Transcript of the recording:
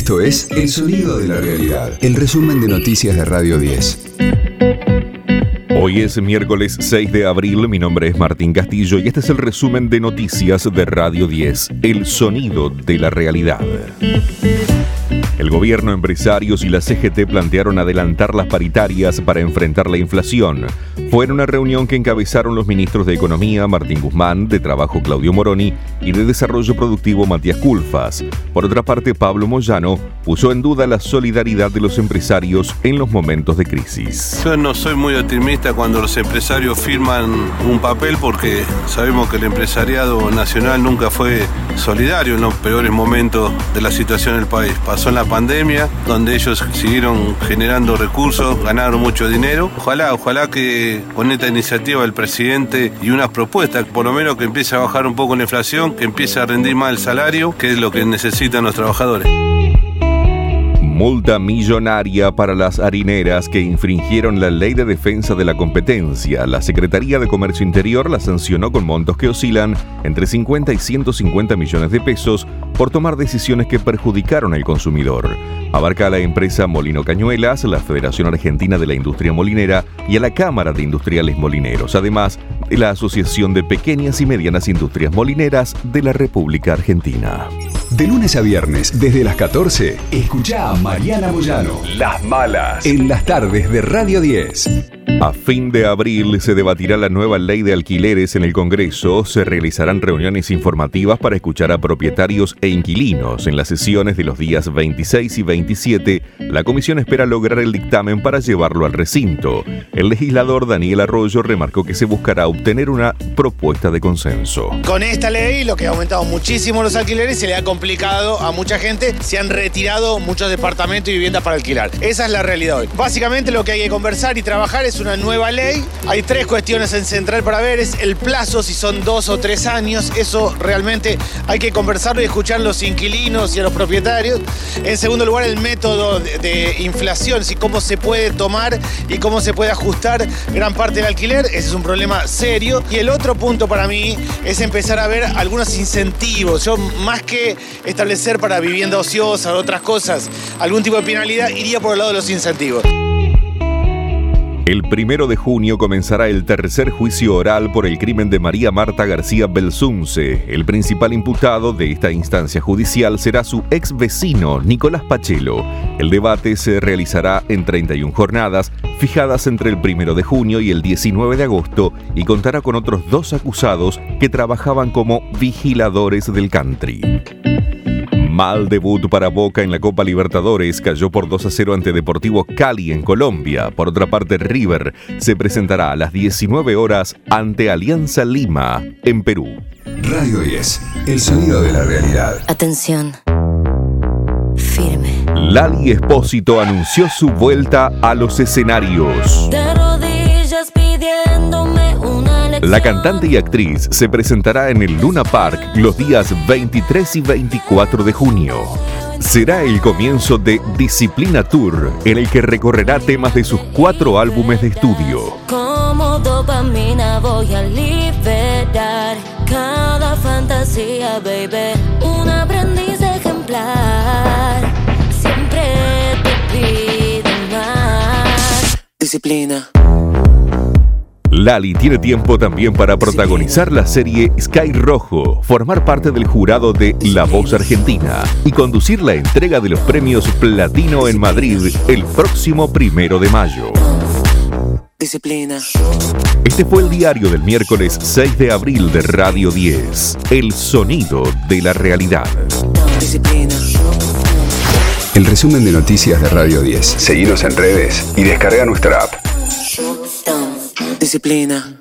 Esto es El Sonido de la Realidad, el resumen de noticias de Radio 10. Hoy es miércoles 6 de abril, mi nombre es Martín Castillo y este es el resumen de noticias de Radio 10, El Sonido de la Realidad. El gobierno, empresarios y la CGT plantearon adelantar las paritarias para enfrentar la inflación. Fue en una reunión que encabezaron los ministros de Economía, Martín Guzmán, de Trabajo, Claudio Moroni, y de Desarrollo Productivo, Matías Culfas. Por otra parte, Pablo Moyano puso en duda la solidaridad de los empresarios en los momentos de crisis. Yo no soy muy optimista cuando los empresarios firman un papel porque sabemos que el empresariado nacional nunca fue solidario en los peores momentos de la situación del país. Pasó en la pandemia, donde ellos siguieron generando recursos, ganaron mucho dinero. Ojalá, ojalá que con esta iniciativa del presidente y unas propuestas, por lo menos que empiece a bajar un poco la inflación, que empiece a rendir más el salario, que es lo que necesitan los trabajadores multa millonaria para las harineras que infringieron la ley de defensa de la competencia. La Secretaría de Comercio Interior la sancionó con montos que oscilan entre 50 y 150 millones de pesos por tomar decisiones que perjudicaron al consumidor. Abarca a la empresa Molino Cañuelas, la Federación Argentina de la Industria Molinera y a la Cámara de Industriales Molineros, además de la Asociación de Pequeñas y Medianas Industrias Molineras de la República Argentina. De lunes a viernes, desde las 14, escucha a Mariana Moyano. Las malas. En las tardes de Radio 10. A fin de abril se debatirá la nueva ley de alquileres en el Congreso. Se realizarán reuniones informativas para escuchar a propietarios e inquilinos. En las sesiones de los días 26 y 27, la comisión espera lograr el dictamen para llevarlo al recinto. El legislador Daniel Arroyo remarcó que se buscará obtener una propuesta de consenso. Con esta ley, lo que ha aumentado muchísimo los alquileres, se le ha complicado a mucha gente. Se han retirado muchos departamentos y viviendas para alquilar. Esa es la realidad hoy. Básicamente lo que hay que conversar y trabajar es una nueva ley. Hay tres cuestiones en central para ver. Es el plazo, si son dos o tres años. Eso realmente hay que conversarlo y escuchar a los inquilinos y a los propietarios. En segundo lugar, el método de, inflación, si cómo se puede tomar y cómo se puede ajustar gran parte del alquiler. Ese es un problema serio. Y el otro punto para mí es empezar a ver algunos incentivos. Yo, más que establecer para vivienda ociosa o otras cosas algún tipo de penalidad, iría por el lado de los incentivos. El primero de junio comenzará el tercer juicio oral por el crimen de María Marta García Belsunce. El principal imputado de esta instancia judicial será su ex vecino, Nicolás Pachelo. El debate se realizará en 31 jornadas, fijadas entre el primero de junio y el 19 de agosto, y contará con otros dos acusados que trabajaban como vigiladores del country. Mal debut para Boca en la Copa Libertadores, cayó por 2 a 0 ante Deportivo Cali en Colombia. Por otra parte, River se presentará a las 19 horas ante Alianza Lima en Perú. Radio 10, el sonido de la realidad. Atención. Firme. Lali Espósito anunció su vuelta a los escenarios. La cantante y actriz se presentará en el Luna Park los días 23 y 24 de junio. Será el comienzo de Disciplina Tour, en el que recorrerá temas de sus cuatro álbumes de estudio. Como dopamina voy a liberar cada fantasía, baby. Un aprendiz ejemplar. Siempre te pido más. Disciplina. Lali tiene tiempo también para protagonizar la serie Sky Rojo, formar parte del jurado de La Voz Argentina y conducir la entrega de los premios Platino en Madrid el próximo primero de mayo. Disciplina. Este fue el diario del miércoles 6 de abril de Radio 10, El sonido de la realidad. Disciplina. El resumen de noticias de Radio 10. Seguimos en redes y descarga nuestra app. Disciplina.